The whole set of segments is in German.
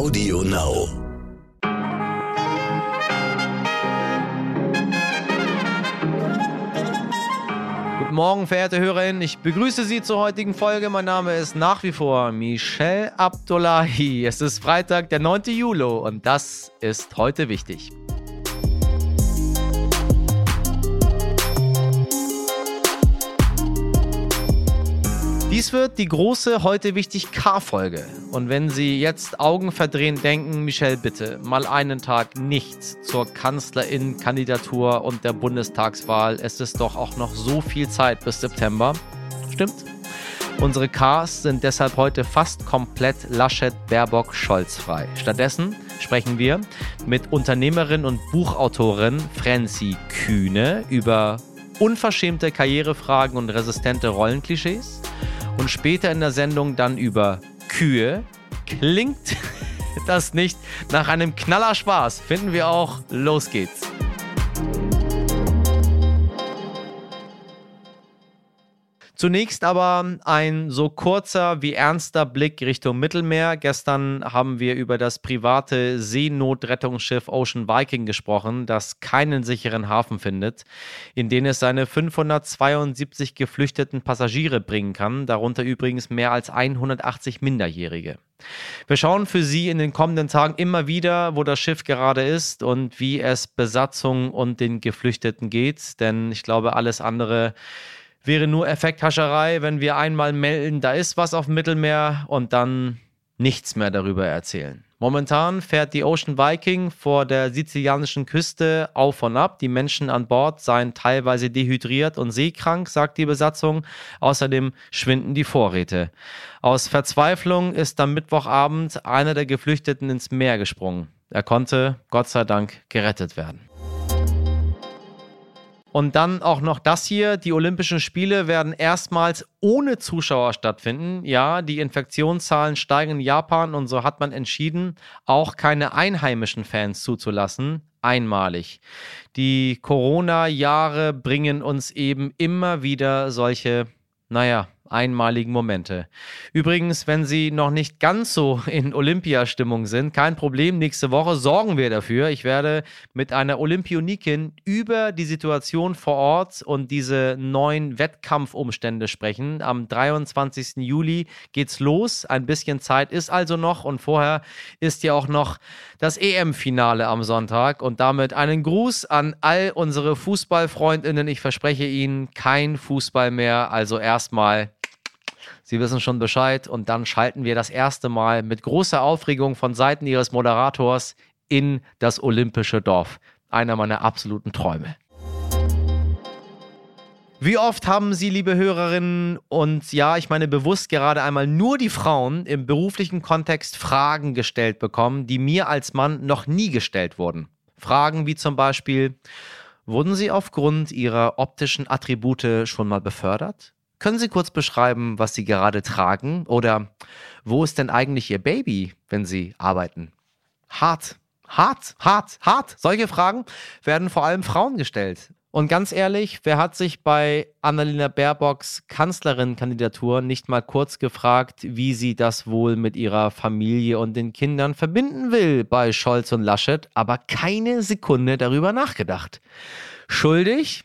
Audio Now. Guten Morgen, verehrte Hörerinnen. Ich begrüße Sie zur heutigen Folge. Mein Name ist nach wie vor Michel Abdullahi. Es ist Freitag, der 9. Juli und das ist heute wichtig. Dies wird die große heute wichtig K-Folge. Und wenn Sie jetzt Augen verdrehen denken, Michelle, bitte mal einen Tag nichts zur Kanzlerin-Kandidatur und der Bundestagswahl. Es ist doch auch noch so viel Zeit bis September. Stimmt. Unsere Ks sind deshalb heute fast komplett Laschet, Baerbock, Scholz frei. Stattdessen sprechen wir mit Unternehmerin und Buchautorin Franzi Kühne über unverschämte Karrierefragen und resistente Rollenklischees und später in der Sendung dann über Kühe. Klingt das nicht nach einem Knaller Spaß? Finden wir auch. Los geht's. Zunächst aber ein so kurzer wie ernster Blick Richtung Mittelmeer. Gestern haben wir über das private Seenotrettungsschiff Ocean Viking gesprochen, das keinen sicheren Hafen findet, in den es seine 572 geflüchteten Passagiere bringen kann, darunter übrigens mehr als 180 Minderjährige. Wir schauen für Sie in den kommenden Tagen immer wieder, wo das Schiff gerade ist und wie es Besatzung und den Geflüchteten geht, denn ich glaube, alles andere wäre nur Effekthascherei, wenn wir einmal melden, da ist was auf dem Mittelmeer und dann nichts mehr darüber erzählen. Momentan fährt die Ocean Viking vor der sizilianischen Küste auf und ab. Die Menschen an Bord seien teilweise dehydriert und seekrank, sagt die Besatzung. Außerdem schwinden die Vorräte. Aus Verzweiflung ist am Mittwochabend einer der Geflüchteten ins Meer gesprungen. Er konnte, Gott sei Dank, gerettet werden. Und dann auch noch das hier. Die Olympischen Spiele werden erstmals ohne Zuschauer stattfinden. Ja, die Infektionszahlen steigen in Japan und so hat man entschieden, auch keine einheimischen Fans zuzulassen. Einmalig. Die Corona-Jahre bringen uns eben immer wieder solche, naja, einmaligen Momente. Übrigens, wenn Sie noch nicht ganz so in Olympiastimmung sind, kein Problem. Nächste Woche sorgen wir dafür. Ich werde mit einer Olympionikin über die Situation vor Ort und diese neuen Wettkampfumstände sprechen. Am 23. Juli geht's los. Ein bisschen Zeit ist also noch und vorher ist ja auch noch das EM-Finale am Sonntag und damit einen Gruß an all unsere Fußballfreundinnen. Ich verspreche Ihnen kein Fußball mehr. Also erstmal Sie wissen schon Bescheid und dann schalten wir das erste Mal mit großer Aufregung von Seiten Ihres Moderators in das olympische Dorf. Einer meiner absoluten Träume. Wie oft haben Sie, liebe Hörerinnen, und ja, ich meine bewusst gerade einmal nur die Frauen im beruflichen Kontext Fragen gestellt bekommen, die mir als Mann noch nie gestellt wurden? Fragen wie zum Beispiel, wurden Sie aufgrund Ihrer optischen Attribute schon mal befördert? Können Sie kurz beschreiben, was Sie gerade tragen? Oder wo ist denn eigentlich Ihr Baby, wenn Sie arbeiten? Hart, hart, hart, hart. Solche Fragen werden vor allem Frauen gestellt. Und ganz ehrlich, wer hat sich bei Annalena Baerbocks Kanzlerin-Kandidatur nicht mal kurz gefragt, wie sie das wohl mit ihrer Familie und den Kindern verbinden will bei Scholz und Laschet, aber keine Sekunde darüber nachgedacht? Schuldig?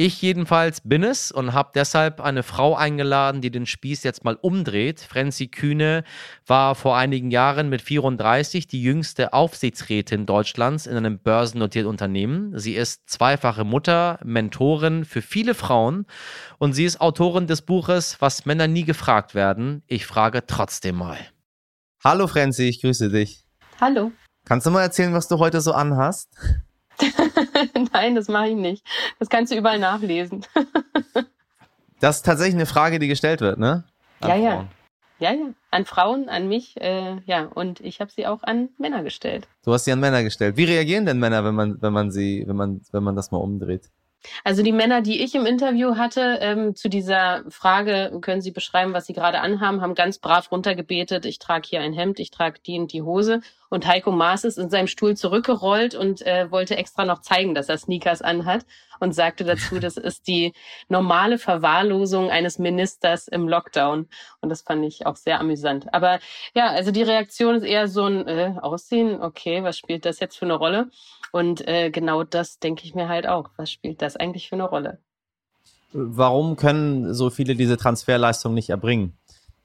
Ich jedenfalls bin es und habe deshalb eine Frau eingeladen, die den Spieß jetzt mal umdreht. Franzi Kühne war vor einigen Jahren mit 34 die jüngste Aufsichtsrätin Deutschlands in einem börsennotierten Unternehmen. Sie ist zweifache Mutter, Mentorin für viele Frauen und sie ist Autorin des Buches Was Männer nie gefragt werden. Ich frage trotzdem mal. Hallo Franzi, ich grüße dich. Hallo. Kannst du mal erzählen, was du heute so anhast? Nein, das mache ich nicht. Das kannst du überall nachlesen. das ist tatsächlich eine Frage, die gestellt wird, ne? An ja, Frauen. ja. Ja, ja. An Frauen, an mich, äh, ja. Und ich habe sie auch an Männer gestellt. Du hast sie an Männer gestellt. Wie reagieren denn Männer, wenn man, wenn man sie, wenn man, wenn man das mal umdreht? Also die Männer, die ich im Interview hatte, ähm, zu dieser Frage, können Sie beschreiben, was Sie gerade anhaben, haben ganz brav runtergebetet, ich trage hier ein Hemd, ich trage die und die Hose Und Heiko Maas ist in seinem Stuhl zurückgerollt und äh, wollte extra noch zeigen, dass er Sneakers anhat und sagte dazu, das ist die normale Verwahrlosung eines Ministers im Lockdown. Und das fand ich auch sehr amüsant. Aber ja, also die Reaktion ist eher so ein äh, Aussehen, okay, was spielt das jetzt für eine Rolle? Und äh, genau das denke ich mir halt auch. Was spielt das eigentlich für eine Rolle? Warum können so viele diese Transferleistung nicht erbringen?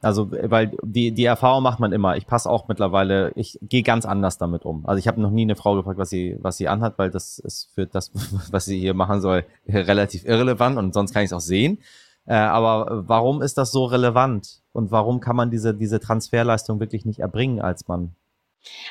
Also, weil die, die Erfahrung macht man immer. Ich passe auch mittlerweile, ich gehe ganz anders damit um. Also ich habe noch nie eine Frau gefragt, was sie, was sie anhat, weil das ist für das, was sie hier machen soll, relativ irrelevant und sonst kann ich es auch sehen. Äh, aber warum ist das so relevant? Und warum kann man diese, diese Transferleistung wirklich nicht erbringen als Mann?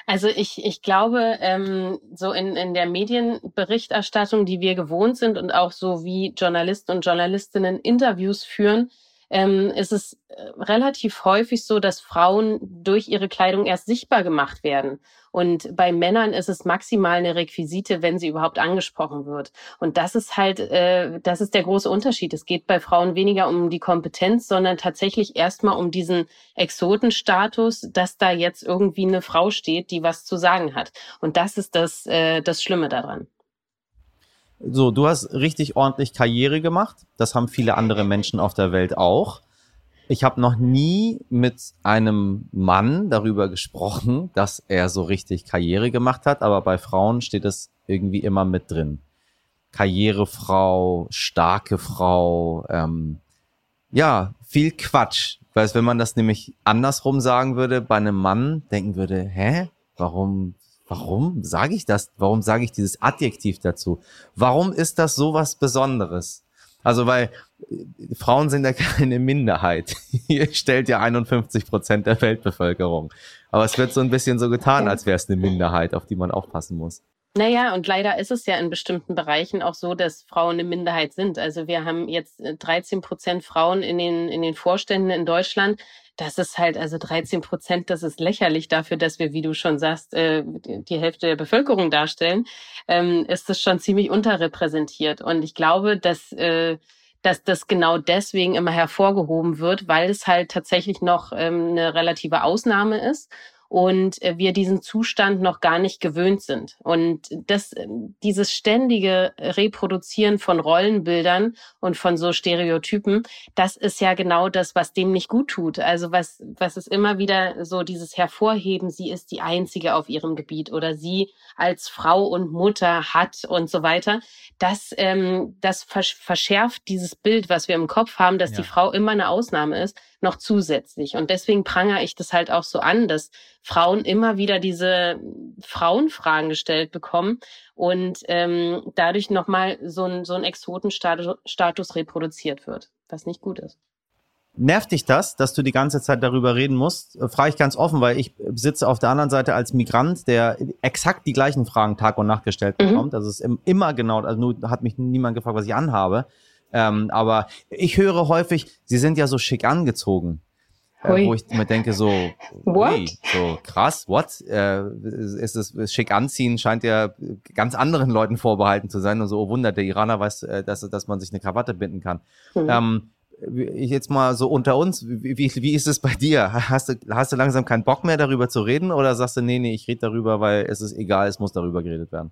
Also ich, ich glaube, ähm, so in, in der Medienberichterstattung, die wir gewohnt sind und auch so wie Journalisten und Journalistinnen Interviews führen, ähm, ist es äh, relativ häufig so, dass Frauen durch ihre Kleidung erst sichtbar gemacht werden. Und bei Männern ist es maximal eine Requisite, wenn sie überhaupt angesprochen wird. Und das ist halt, äh, das ist der große Unterschied. Es geht bei Frauen weniger um die Kompetenz, sondern tatsächlich erstmal um diesen Exotenstatus, dass da jetzt irgendwie eine Frau steht, die was zu sagen hat. Und das ist das, äh, das Schlimme daran. So, du hast richtig ordentlich Karriere gemacht. Das haben viele andere Menschen auf der Welt auch. Ich habe noch nie mit einem Mann darüber gesprochen, dass er so richtig Karriere gemacht hat, aber bei Frauen steht es irgendwie immer mit drin. Karrierefrau, starke Frau, ähm, ja, viel Quatsch. Weil wenn man das nämlich andersrum sagen würde, bei einem Mann denken würde, hä, warum Warum sage ich das? Warum sage ich dieses Adjektiv dazu? Warum ist das so was Besonderes? Also, weil äh, Frauen sind ja keine Minderheit. Ihr stellt ja 51 Prozent der Weltbevölkerung. Aber es wird so ein bisschen so getan, als wäre es eine Minderheit, auf die man aufpassen muss. Naja, und leider ist es ja in bestimmten Bereichen auch so, dass Frauen eine Minderheit sind. Also wir haben jetzt 13 äh, Prozent Frauen in den, in den Vorständen in Deutschland. Das ist halt, also 13 Prozent, das ist lächerlich dafür, dass wir, wie du schon sagst, äh, die Hälfte der Bevölkerung darstellen, ähm, ist das schon ziemlich unterrepräsentiert. Und ich glaube, dass, äh, dass das genau deswegen immer hervorgehoben wird, weil es halt tatsächlich noch ähm, eine relative Ausnahme ist und äh, wir diesen Zustand noch gar nicht gewöhnt sind. Und das, äh, dieses ständige Reproduzieren von Rollenbildern und von so Stereotypen, das ist ja genau das, was dem nicht gut tut. Also was, was ist immer wieder so dieses Hervorheben, sie ist die Einzige auf ihrem Gebiet oder sie als Frau und Mutter hat und so weiter. Das, ähm, das verschärft dieses Bild, was wir im Kopf haben, dass ja. die Frau immer eine Ausnahme ist noch zusätzlich. Und deswegen prangere ich das halt auch so an, dass Frauen immer wieder diese Frauenfragen gestellt bekommen und ähm, dadurch nochmal so ein, so ein Exotenstatus reproduziert wird, was nicht gut ist. Nervt dich das, dass du die ganze Zeit darüber reden musst? Äh, frage ich ganz offen, weil ich sitze auf der anderen Seite als Migrant, der exakt die gleichen Fragen Tag und Nacht gestellt mhm. bekommt. Mhm. Also es ist immer genau, also nur hat mich niemand gefragt, was ich anhabe. Ähm, aber ich höre häufig, sie sind ja so schick angezogen. Äh, wo ich mir denke, so, ui, so krass, what? Äh, ist es schick anziehen, scheint ja ganz anderen Leuten vorbehalten zu sein. Und so, oh Wunder, der Iraner weiß, äh, dass, dass man sich eine Krawatte binden kann. Mhm. Ähm, jetzt mal so unter uns, wie, wie, wie ist es bei dir? Hast du, hast du langsam keinen Bock mehr darüber zu reden oder sagst du, nee, nee, ich rede darüber, weil es ist egal, es muss darüber geredet werden?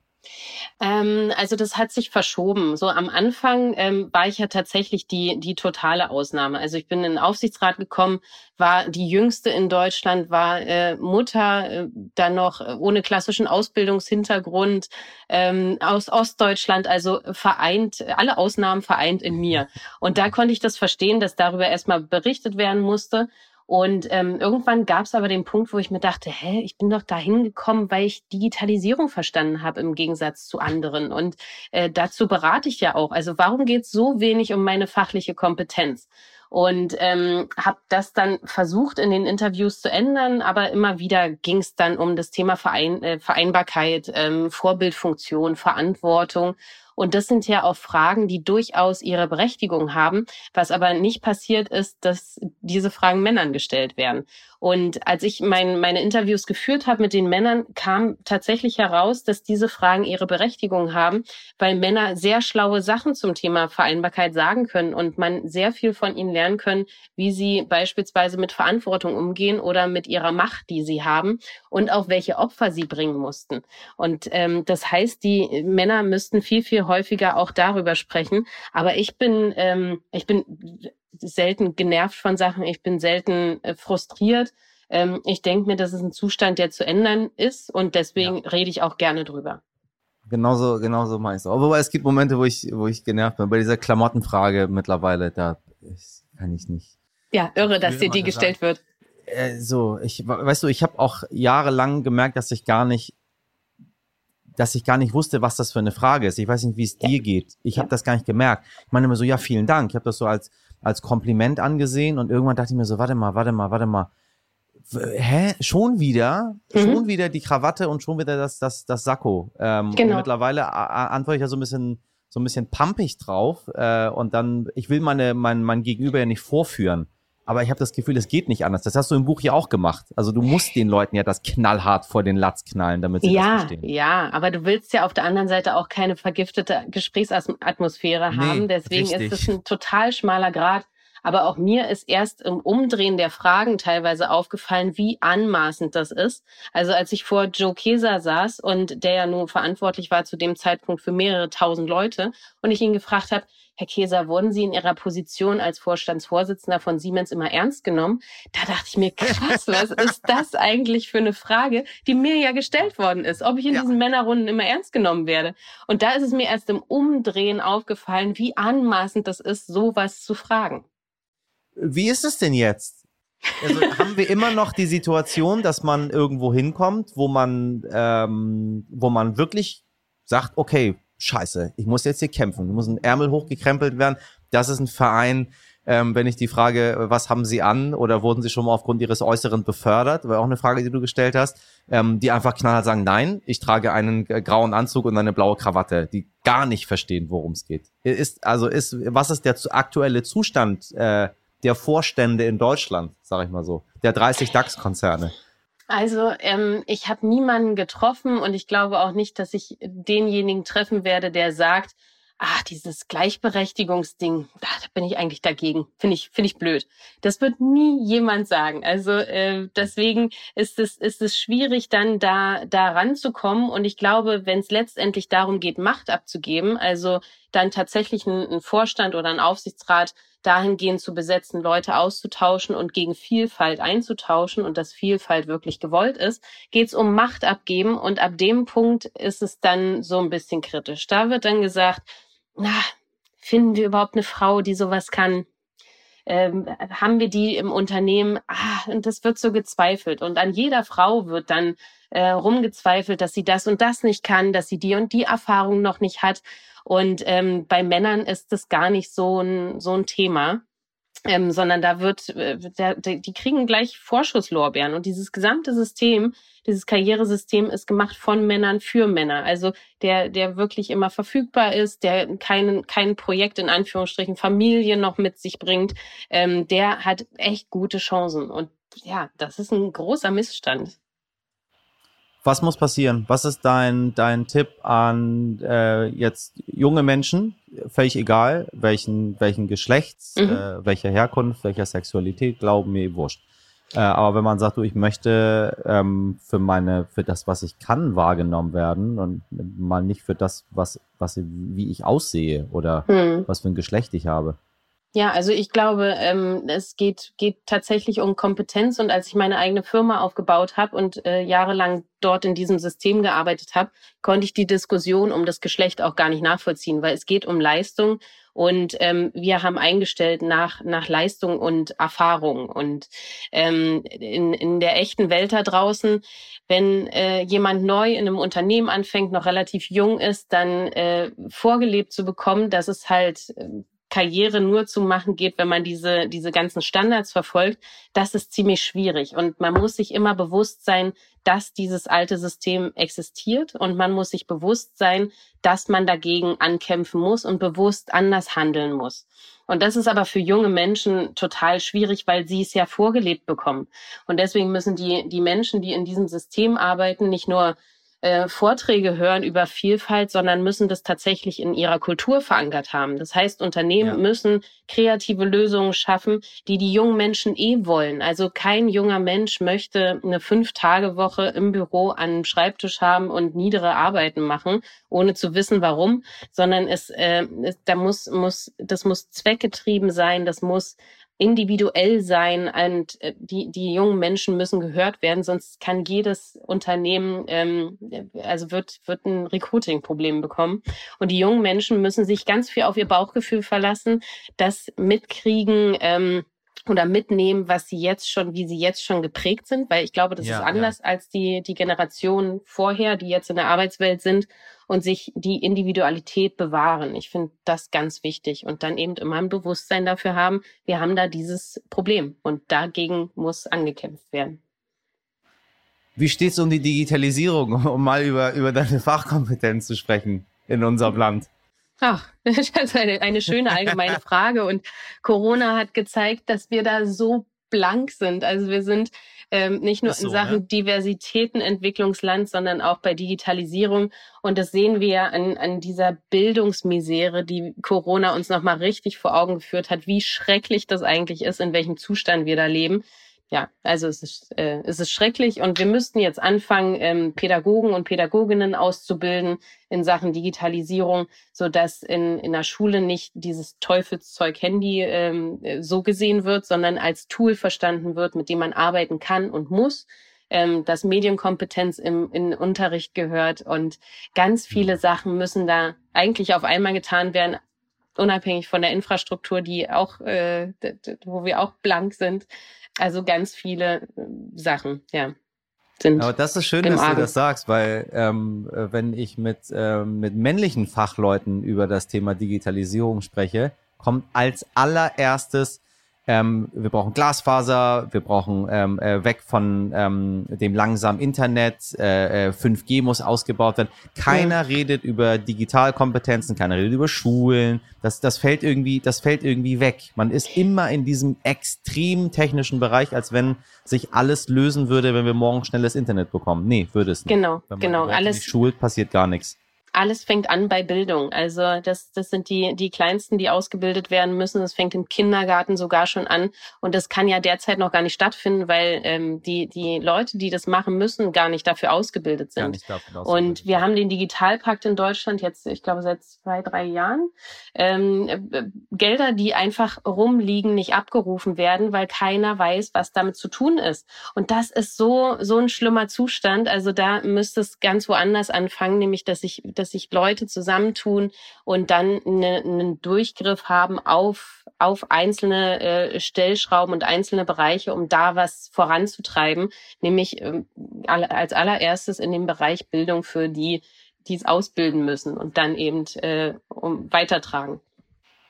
Ähm, also das hat sich verschoben. So am Anfang ähm, war ich ja tatsächlich die, die totale Ausnahme. Also ich bin in den Aufsichtsrat gekommen, war die jüngste in Deutschland, war äh, Mutter, äh, dann noch äh, ohne klassischen Ausbildungshintergrund ähm, aus Ostdeutschland, also vereint, alle Ausnahmen vereint in mir. Und da konnte ich das verstehen, dass darüber erstmal berichtet werden musste. Und ähm, irgendwann gab es aber den Punkt, wo ich mir dachte, hä, ich bin doch da hingekommen, weil ich Digitalisierung verstanden habe im Gegensatz zu anderen. Und äh, dazu berate ich ja auch. Also warum geht es so wenig um meine fachliche Kompetenz? Und ähm, habe das dann versucht in den Interviews zu ändern, aber immer wieder ging es dann um das Thema Verein, äh, Vereinbarkeit, ähm, Vorbildfunktion, Verantwortung. Und das sind ja auch Fragen, die durchaus ihre Berechtigung haben. Was aber nicht passiert ist, dass diese Fragen Männern gestellt werden. Und als ich mein, meine Interviews geführt habe mit den Männern, kam tatsächlich heraus, dass diese Fragen ihre Berechtigung haben, weil Männer sehr schlaue Sachen zum Thema Vereinbarkeit sagen können und man sehr viel von ihnen lernen können, wie sie beispielsweise mit Verantwortung umgehen oder mit ihrer Macht, die sie haben und auch welche Opfer sie bringen mussten. Und ähm, das heißt, die Männer müssten viel, viel häufiger auch darüber sprechen. Aber ich bin, ähm, ich bin selten genervt von Sachen, ich bin selten äh, frustriert. Ähm, ich denke mir, das ist ein Zustand, der zu ändern ist und deswegen ja. rede ich auch gerne drüber. Genauso, genauso mache ich es auch. Wobei es gibt Momente, wo ich, wo ich genervt bin. Bei dieser Klamottenfrage mittlerweile, da ich, kann ich nicht. Ja, irre, dass dir die gestellt wird. Äh, so, ich, weißt du, ich habe auch jahrelang gemerkt, dass ich gar nicht dass ich gar nicht wusste, was das für eine Frage ist. Ich weiß nicht, wie es ja. dir geht. Ich ja. habe das gar nicht gemerkt. Ich meine immer so, ja, vielen Dank. Ich habe das so als, als Kompliment angesehen und irgendwann dachte ich mir so, warte mal, warte mal, warte mal. Hä? Schon wieder? Mhm. Schon wieder die Krawatte und schon wieder das, das, das Sakko. Ähm, genau. Und mittlerweile antworte ich ja so ein bisschen, so ein bisschen pumpig drauf. Äh, und dann, ich will meine, mein, mein Gegenüber ja nicht vorführen aber ich habe das Gefühl, es geht nicht anders. Das hast du im Buch ja auch gemacht. Also du musst den Leuten ja das knallhart vor den Latz knallen, damit sie ja, das verstehen. Ja, aber du willst ja auf der anderen Seite auch keine vergiftete Gesprächsatmosphäre haben. Deswegen richtig. ist es ein total schmaler Grad. Aber auch mir ist erst im Umdrehen der Fragen teilweise aufgefallen, wie anmaßend das ist. Also als ich vor Joe Keser saß und der ja nun verantwortlich war zu dem Zeitpunkt für mehrere tausend Leute und ich ihn gefragt habe, Herr Keser, wurden Sie in Ihrer Position als Vorstandsvorsitzender von Siemens immer ernst genommen? Da dachte ich mir, krass, was ist das eigentlich für eine Frage, die mir ja gestellt worden ist, ob ich in ja. diesen Männerrunden immer ernst genommen werde. Und da ist es mir erst im Umdrehen aufgefallen, wie anmaßend das ist, sowas zu fragen. Wie ist es denn jetzt? Also haben wir immer noch die Situation, dass man irgendwo hinkommt, wo man, ähm, wo man wirklich sagt, okay, scheiße, ich muss jetzt hier kämpfen, muss ein Ärmel hochgekrempelt werden. Das ist ein Verein, ähm, wenn ich die Frage, was haben Sie an oder wurden Sie schon mal aufgrund Ihres Äußeren befördert, war auch eine Frage, die du gestellt hast, ähm, die einfach knallhart sagen, nein, ich trage einen äh, grauen Anzug und eine blaue Krawatte, die gar nicht verstehen, worum es geht. Ist, also ist, was ist der aktuelle Zustand äh, der Vorstände in Deutschland, sage ich mal so, der 30 DAX-Konzerne? Also ähm, ich habe niemanden getroffen und ich glaube auch nicht, dass ich denjenigen treffen werde, der sagt, ah, dieses Gleichberechtigungsding, da, bin ich eigentlich dagegen. Finde ich, finde ich blöd. Das wird nie jemand sagen. Also äh, deswegen ist es, ist es schwierig, dann da, da ranzukommen. Und ich glaube, wenn es letztendlich darum geht, Macht abzugeben, also dann tatsächlich ein Vorstand oder ein Aufsichtsrat dahingehend zu besetzen, Leute auszutauschen und gegen Vielfalt einzutauschen und dass Vielfalt wirklich gewollt ist, geht es um Macht abgeben und ab dem Punkt ist es dann so ein bisschen kritisch. Da wird dann gesagt, na, finden wir überhaupt eine Frau, die sowas kann? Ähm, haben wir die im Unternehmen? Ah, und das wird so gezweifelt. Und an jeder Frau wird dann äh, rumgezweifelt, dass sie das und das nicht kann, dass sie die und die Erfahrung noch nicht hat. Und ähm, bei Männern ist das gar nicht so ein, so ein Thema. Ähm, sondern da wird, äh, der, die kriegen gleich Vorschusslorbeeren. Und dieses gesamte System, dieses Karrieresystem ist gemacht von Männern für Männer. Also der, der wirklich immer verfügbar ist, der kein, kein Projekt in Anführungsstrichen Familie noch mit sich bringt, ähm, der hat echt gute Chancen. Und ja, das ist ein großer Missstand. Was muss passieren? Was ist dein, dein Tipp an äh, jetzt junge Menschen, völlig egal, welchen, welchen Geschlechts, mhm. äh, welcher Herkunft, welcher Sexualität, glauben mir wurscht. Äh, aber wenn man sagt, du, ich möchte ähm, für meine, für das, was ich kann, wahrgenommen werden und mal nicht für das, was, was, wie ich aussehe oder mhm. was für ein Geschlecht ich habe. Ja, also ich glaube, ähm, es geht, geht tatsächlich um Kompetenz. Und als ich meine eigene Firma aufgebaut habe und äh, jahrelang dort in diesem System gearbeitet habe, konnte ich die Diskussion um das Geschlecht auch gar nicht nachvollziehen, weil es geht um Leistung und ähm, wir haben eingestellt nach, nach Leistung und Erfahrung. Und ähm, in, in der echten Welt da draußen, wenn äh, jemand neu in einem Unternehmen anfängt, noch relativ jung ist, dann äh, vorgelebt zu bekommen, dass es halt äh, Karriere nur zu machen geht, wenn man diese, diese ganzen Standards verfolgt, das ist ziemlich schwierig. Und man muss sich immer bewusst sein, dass dieses alte System existiert und man muss sich bewusst sein, dass man dagegen ankämpfen muss und bewusst anders handeln muss. Und das ist aber für junge Menschen total schwierig, weil sie es ja vorgelebt bekommen. Und deswegen müssen die, die Menschen, die in diesem System arbeiten, nicht nur äh, Vorträge hören über Vielfalt, sondern müssen das tatsächlich in ihrer Kultur verankert haben. Das heißt, Unternehmen ja. müssen kreative Lösungen schaffen, die die jungen Menschen eh wollen. Also kein junger Mensch möchte eine Fünf-Tage-Woche im Büro an einem Schreibtisch haben und niedere Arbeiten machen, ohne zu wissen, warum, sondern es, äh, es da muss, muss, das muss zweckgetrieben sein, das muss individuell sein und äh, die, die jungen Menschen müssen gehört werden, sonst kann jedes Unternehmen, ähm, also wird, wird ein Recruiting-Problem bekommen. Und die jungen Menschen müssen sich ganz viel auf ihr Bauchgefühl verlassen, das mitkriegen, ähm, oder mitnehmen, was sie jetzt schon, wie sie jetzt schon geprägt sind, weil ich glaube, das ja, ist anders ja. als die, die Generationen vorher, die jetzt in der Arbeitswelt sind und sich die Individualität bewahren. Ich finde das ganz wichtig und dann eben immer ein Bewusstsein dafür haben, wir haben da dieses Problem und dagegen muss angekämpft werden. Wie steht es um die Digitalisierung, um mal über, über deine Fachkompetenz zu sprechen in unserem Land? Ach, das ist eine, eine schöne allgemeine Frage. Und Corona hat gezeigt, dass wir da so blank sind. Also wir sind ähm, nicht nur so, in Sachen ja. Diversitätenentwicklungsland, sondern auch bei Digitalisierung. Und das sehen wir ja an, an dieser Bildungsmisere, die Corona uns nochmal richtig vor Augen geführt hat, wie schrecklich das eigentlich ist, in welchem Zustand wir da leben ja, also es ist, äh, es ist schrecklich und wir müssten jetzt anfangen, ähm, Pädagogen und Pädagoginnen auszubilden in Sachen Digitalisierung, so dass in, in der Schule nicht dieses Teufelszeug Handy ähm, so gesehen wird, sondern als Tool verstanden wird, mit dem man arbeiten kann und muss, ähm, dass Medienkompetenz im, in Unterricht gehört und ganz viele mhm. Sachen müssen da eigentlich auf einmal getan werden, unabhängig von der Infrastruktur, die auch, äh, wo wir auch blank sind. Also ganz viele äh, Sachen, ja. Sind Aber das ist schön, dass Argen. du das sagst, weil ähm, äh, wenn ich mit, ähm, mit männlichen Fachleuten über das Thema Digitalisierung spreche, kommt als allererstes ähm, wir brauchen Glasfaser, wir brauchen ähm, äh, weg von ähm, dem langsamen Internet, äh, 5G äh, muss ausgebaut werden. Keiner mhm. redet über Digitalkompetenzen, keiner redet über Schulen. Das, das fällt irgendwie, das fällt irgendwie weg. Man ist immer in diesem extrem technischen Bereich, als wenn sich alles lösen würde, wenn wir morgen schnelles Internet bekommen. Nee, würde es nicht. Genau, genau. Alles schult, passiert gar nichts alles fängt an bei Bildung. Also das, das sind die, die Kleinsten, die ausgebildet werden müssen. Das fängt im Kindergarten sogar schon an. Und das kann ja derzeit noch gar nicht stattfinden, weil ähm, die, die Leute, die das machen müssen, gar nicht dafür ausgebildet sind. Ausgebildet. Und wir haben den Digitalpakt in Deutschland jetzt, ich glaube, seit zwei, drei Jahren. Ähm, äh, Gelder, die einfach rumliegen, nicht abgerufen werden, weil keiner weiß, was damit zu tun ist. Und das ist so, so ein schlimmer Zustand. Also da müsste es ganz woanders anfangen, nämlich dass ich dass sich Leute zusammentun und dann eine, einen Durchgriff haben auf, auf einzelne äh, Stellschrauben und einzelne Bereiche, um da was voranzutreiben, nämlich ähm, als allererstes in dem Bereich Bildung für die, die es ausbilden müssen und dann eben äh, um, weitertragen.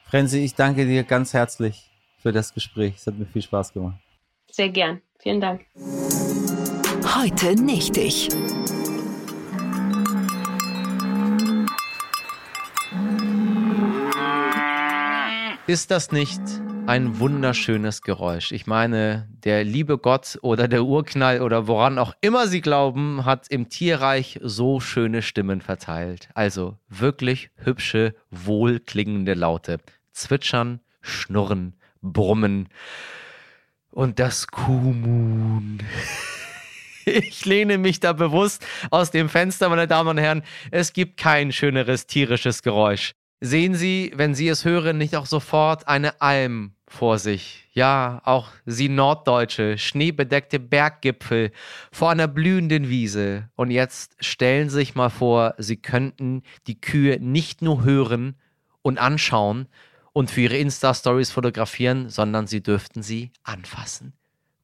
Frenzi, ich danke dir ganz herzlich für das Gespräch. Es hat mir viel Spaß gemacht. Sehr gern. Vielen Dank. Heute nicht ich. Ist das nicht ein wunderschönes Geräusch? Ich meine, der liebe Gott oder der Urknall oder woran auch immer Sie glauben, hat im Tierreich so schöne Stimmen verteilt. Also wirklich hübsche, wohlklingende Laute. Zwitschern, schnurren, brummen. Und das Kumun. Ich lehne mich da bewusst aus dem Fenster, meine Damen und Herren. Es gibt kein schöneres tierisches Geräusch. Sehen Sie, wenn Sie es hören, nicht auch sofort eine Alm vor sich? Ja, auch Sie Norddeutsche, schneebedeckte Berggipfel vor einer blühenden Wiese. Und jetzt stellen Sie sich mal vor, Sie könnten die Kühe nicht nur hören und anschauen und für Ihre Insta-Stories fotografieren, sondern Sie dürften sie anfassen.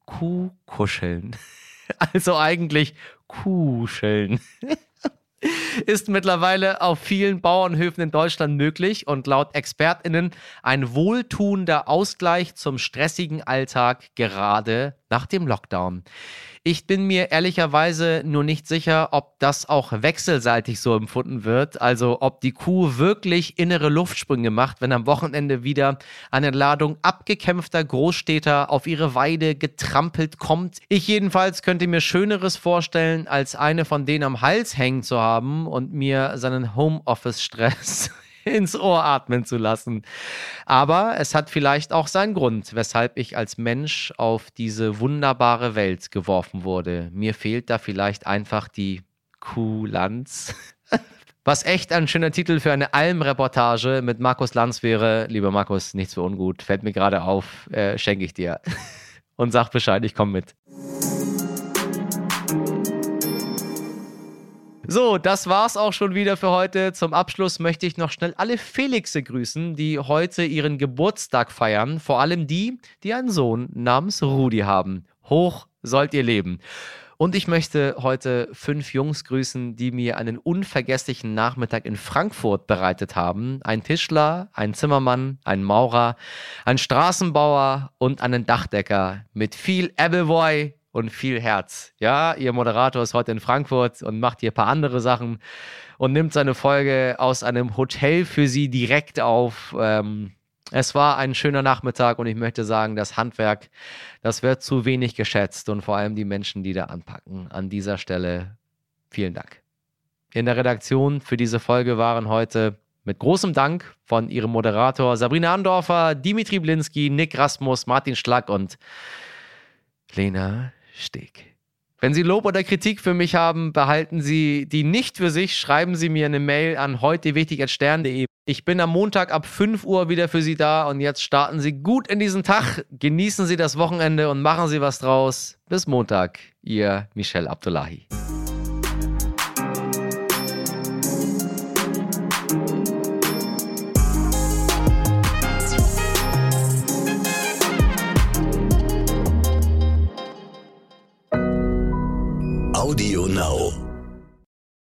Kuh kuscheln. Also eigentlich kuscheln. ist mittlerweile auf vielen Bauernhöfen in Deutschland möglich und laut ExpertInnen ein wohltuender Ausgleich zum stressigen Alltag gerade nach dem Lockdown. Ich bin mir ehrlicherweise nur nicht sicher, ob das auch wechselseitig so empfunden wird. Also ob die Kuh wirklich innere Luftsprünge macht, wenn am Wochenende wieder eine Ladung abgekämpfter Großstädter auf ihre Weide getrampelt kommt. Ich jedenfalls könnte mir Schöneres vorstellen, als eine von denen am Hals hängen zu haben und mir seinen Homeoffice-Stress ins Ohr atmen zu lassen. Aber es hat vielleicht auch seinen Grund, weshalb ich als Mensch auf diese wunderbare Welt geworfen wurde. Mir fehlt da vielleicht einfach die Kulanz. Was echt ein schöner Titel für eine Almreportage mit Markus Lanz wäre. Lieber Markus, nichts für ungut. Fällt mir gerade auf, äh, schenke ich dir. Und sag Bescheid, ich komme mit. So, das war's auch schon wieder für heute. Zum Abschluss möchte ich noch schnell alle Felixe grüßen, die heute ihren Geburtstag feiern. Vor allem die, die einen Sohn namens Rudi haben. Hoch sollt ihr leben. Und ich möchte heute fünf Jungs grüßen, die mir einen unvergesslichen Nachmittag in Frankfurt bereitet haben. Ein Tischler, ein Zimmermann, ein Maurer, ein Straßenbauer und einen Dachdecker mit viel Appleboy, und viel Herz. Ja, ihr Moderator ist heute in Frankfurt und macht hier ein paar andere Sachen und nimmt seine Folge aus einem Hotel für sie direkt auf. Ähm, es war ein schöner Nachmittag und ich möchte sagen, das Handwerk, das wird zu wenig geschätzt und vor allem die Menschen, die da anpacken. An dieser Stelle vielen Dank. In der Redaktion für diese Folge waren heute mit großem Dank von ihrem Moderator Sabrina Andorfer, Dimitri Blinski, Nick Rasmus, Martin Schlack und Lena Steg. Wenn Sie Lob oder Kritik für mich haben, behalten Sie die nicht für sich. Schreiben Sie mir eine Mail an heute wichtig.stern.de. Ich bin am Montag ab 5 Uhr wieder für Sie da und jetzt starten Sie gut in diesen Tag. Genießen Sie das Wochenende und machen Sie was draus. Bis Montag, Ihr Michel Abdullahi. Audio Now.